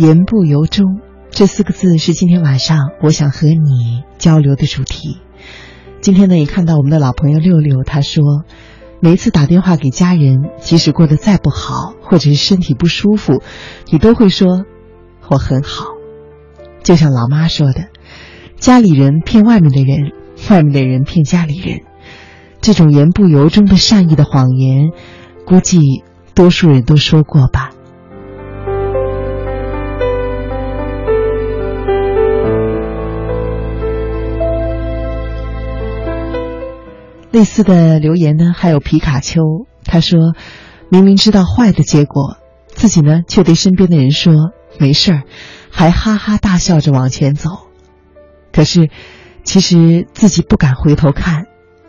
言不由衷这四个字是今天晚上我想和你交流的主题。今天呢，也看到我们的老朋友六六，他说，每一次打电话给家人，即使过得再不好，或者是身体不舒服，你都会说我很好。就像老妈说的，家里人骗外面的人，外面的人骗家里人，这种言不由衷的善意的谎言，估计多数人都说过吧。类似的留言呢，还有皮卡丘。他说：“明明知道坏的结果，自己呢却对身边的人说没事儿，还哈哈大笑着往前走。可是，其实自己不敢回头看，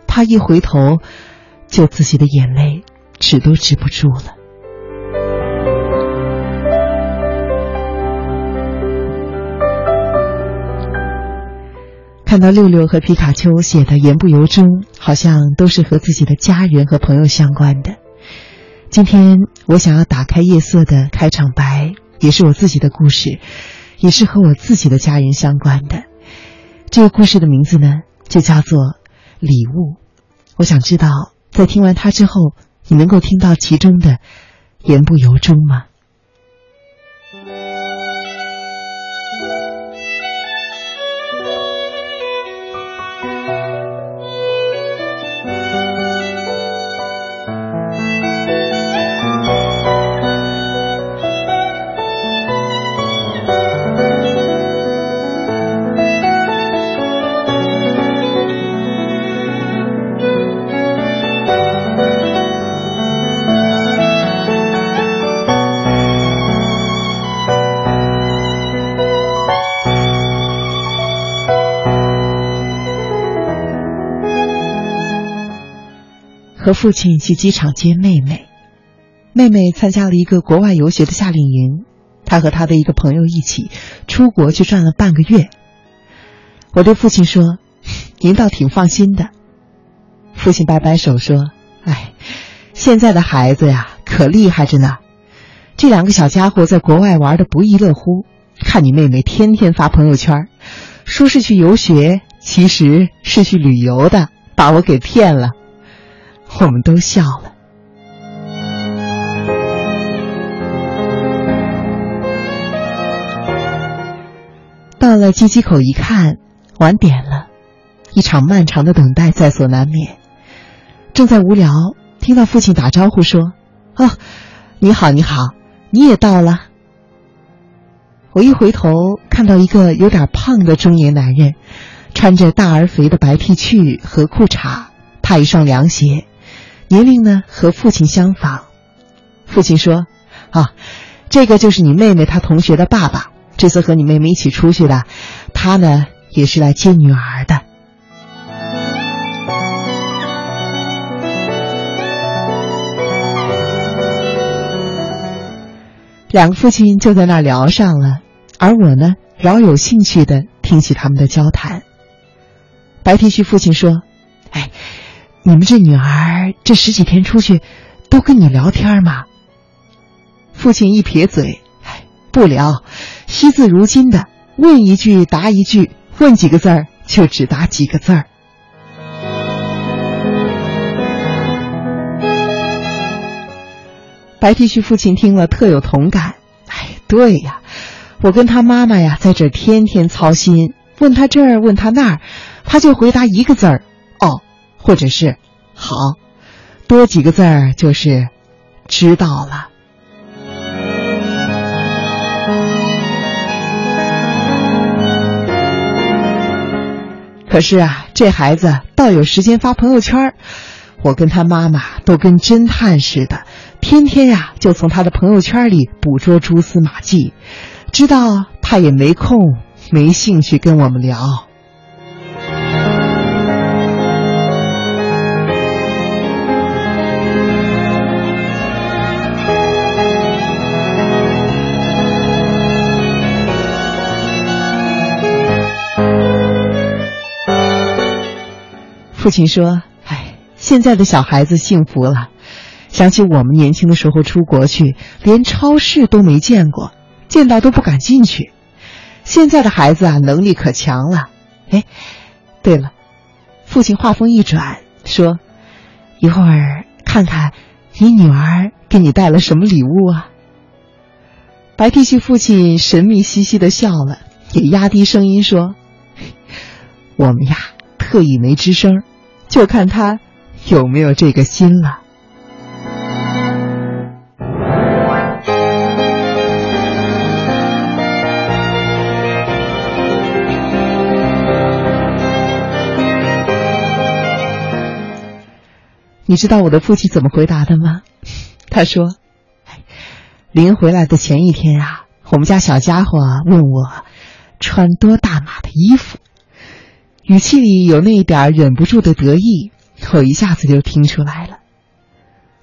怕一回头，就自己的眼泪止都止不住了。”看到六六和皮卡丘写的言不由衷，好像都是和自己的家人和朋友相关的。今天我想要打开夜色的开场白，也是我自己的故事，也是和我自己的家人相关的。这个故事的名字呢，就叫做《礼物》。我想知道，在听完它之后，你能够听到其中的言不由衷吗？和父亲去机场接妹妹，妹妹参加了一个国外游学的夏令营，她和她的一个朋友一起出国去转了半个月。我对父亲说：“您倒挺放心的。”父亲摆摆手说：“哎，现在的孩子呀，可厉害着呢。这两个小家伙在国外玩的不亦乐乎。看你妹妹天天发朋友圈，说是去游学，其实是去旅游的，把我给骗了。”我们都笑了。到了机机口一看，晚点了，一场漫长的等待在所难免。正在无聊，听到父亲打招呼说：“哦，你好，你好，你也到了。”我一回头，看到一个有点胖的中年男人，穿着大而肥的白 T 恤和裤衩，踏一双凉鞋。年龄呢和父亲相仿，父亲说：“啊，这个就是你妹妹她同学的爸爸，这次和你妹妹一起出去的，他呢也是来接女儿的。”两个父亲就在那儿聊上了，而我呢饶有兴趣的听起他们的交谈。白 T 恤父亲说：“哎。”你们这女儿这十几天出去，都跟你聊天吗？父亲一撇嘴，哎，不聊，惜字如金的，问一句答一句，问几个字儿就只答几个字儿。白 T 恤父亲听了特有同感，哎，对呀，我跟他妈妈呀，在这天天操心，问他这儿问他那儿，他就回答一个字儿，或者是好多几个字儿，就是知道了。可是啊，这孩子倒有时间发朋友圈我跟他妈妈都跟侦探似的，天天呀就从他的朋友圈里捕捉蛛丝马迹，知道他也没空、没兴趣跟我们聊。父亲说：“哎，现在的小孩子幸福了。想起我们年轻的时候出国去，连超市都没见过，见到都不敢进去。现在的孩子啊，能力可强了。哎，对了，父亲话锋一转说：“一会儿看看你女儿给你带了什么礼物啊？”白 T 恤父亲神秘兮兮的笑了，也压低声音说：“ 我们呀，特意没吱声，就看他有没有这个心了。”你知道我的父亲怎么回答的吗？他说：“临回来的前一天啊，我们家小家伙问我穿多大码的衣服，语气里有那一点忍不住的得意，我一下子就听出来了。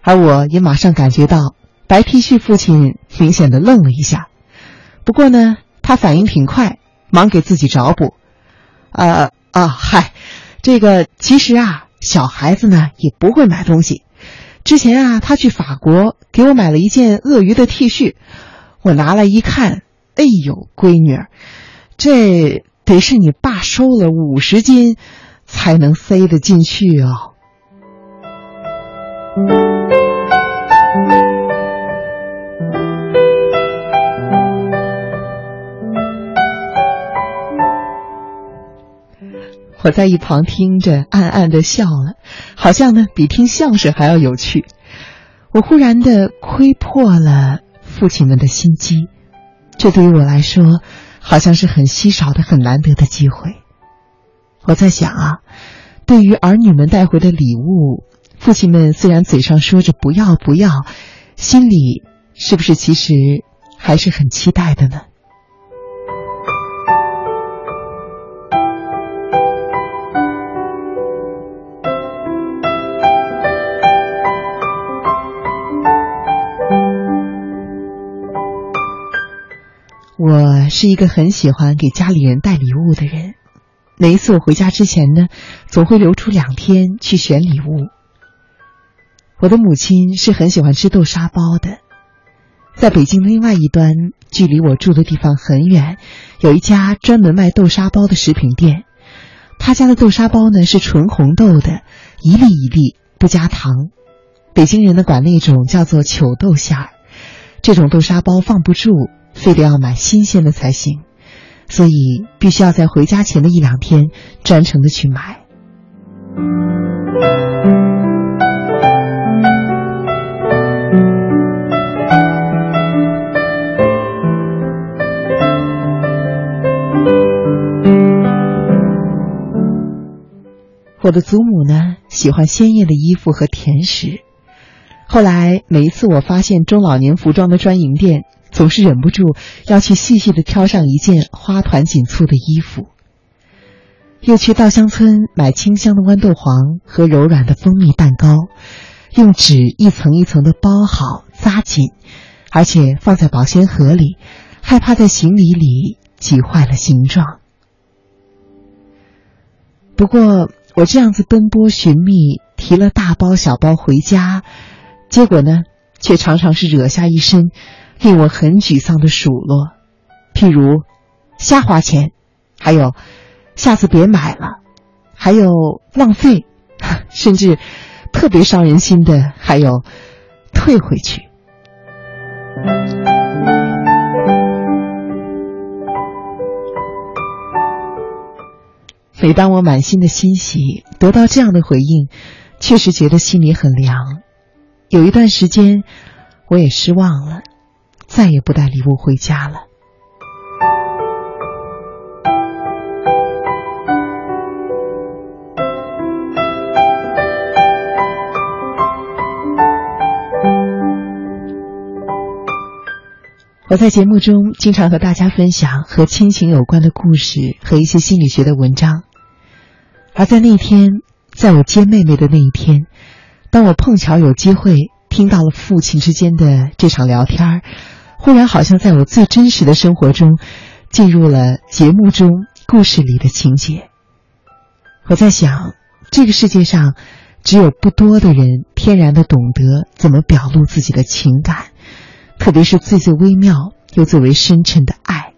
而我也马上感觉到白 T 恤父亲明显的愣了一下，不过呢，他反应挺快，忙给自己找补：啊啊，嗨，这个其实啊。”小孩子呢也不会买东西。之前啊，他去法国给我买了一件鳄鱼的 T 恤，我拿来一看，哎呦，闺女儿，这得是你爸收了五十斤才能塞得进去哦。我在一旁听着，暗暗的笑了，好像呢比听相声还要有趣。我忽然的窥破了父亲们的心机，这对于我来说，好像是很稀少的、很难得的机会。我在想啊，对于儿女们带回的礼物，父亲们虽然嘴上说着不要不要，心里是不是其实还是很期待的呢？我是一个很喜欢给家里人带礼物的人，每一次我回家之前呢，总会留出两天去选礼物。我的母亲是很喜欢吃豆沙包的，在北京另外一端，距离我住的地方很远，有一家专门卖豆沙包的食品店，他家的豆沙包呢是纯红豆的，一粒一粒不加糖，北京人呢管那种叫做糗豆馅儿，这种豆沙包放不住。非得要买新鲜的才行，所以必须要在回家前的一两天专程的去买。我的祖母呢，喜欢鲜艳的衣服和甜食。后来每一次我发现中老年服装的专营店。总是忍不住要去细细的挑上一件花团锦簇的衣服，又去稻香村买清香的豌豆黄和柔软的蜂蜜蛋糕，用纸一层一层的包好扎紧，而且放在保鲜盒里，害怕在行李里挤坏了形状。不过我这样子奔波寻觅，提了大包小包回家，结果呢，却常常是惹下一身。令我很沮丧的数落，譬如瞎花钱，还有下次别买了，还有浪费，甚至特别伤人心的还有退回去。每当我满心的欣喜得到这样的回应，确实觉得心里很凉。有一段时间，我也失望了。再也不带礼物回家了。我在节目中经常和大家分享和亲情有关的故事和一些心理学的文章，而在那天，在我接妹妹的那一天，当我碰巧有机会听到了父亲之间的这场聊天儿。忽然，好像在我最真实的生活中，进入了节目中故事里的情节。我在想，这个世界上，只有不多的人天然的懂得怎么表露自己的情感，特别是最最微妙、又最为深沉的爱。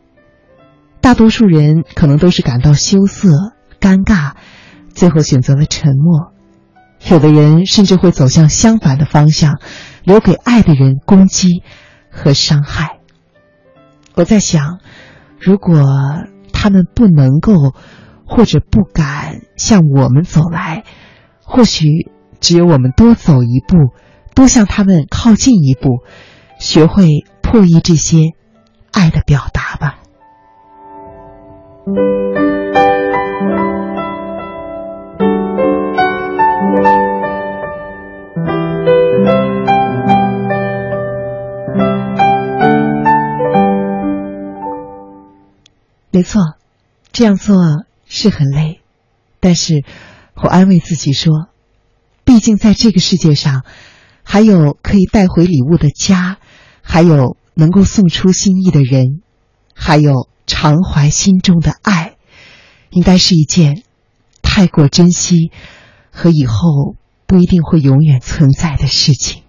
大多数人可能都是感到羞涩、尴尬，最后选择了沉默。有的人甚至会走向相反的方向，留给爱的人攻击和伤害。我在想，如果他们不能够或者不敢向我们走来，或许只有我们多走一步，多向他们靠近一步，学会破译这些爱的表达吧。没错，这样做是很累，但是我安慰自己说，毕竟在这个世界上，还有可以带回礼物的家，还有能够送出心意的人，还有常怀心中的爱，应该是一件太过珍惜和以后不一定会永远存在的事情。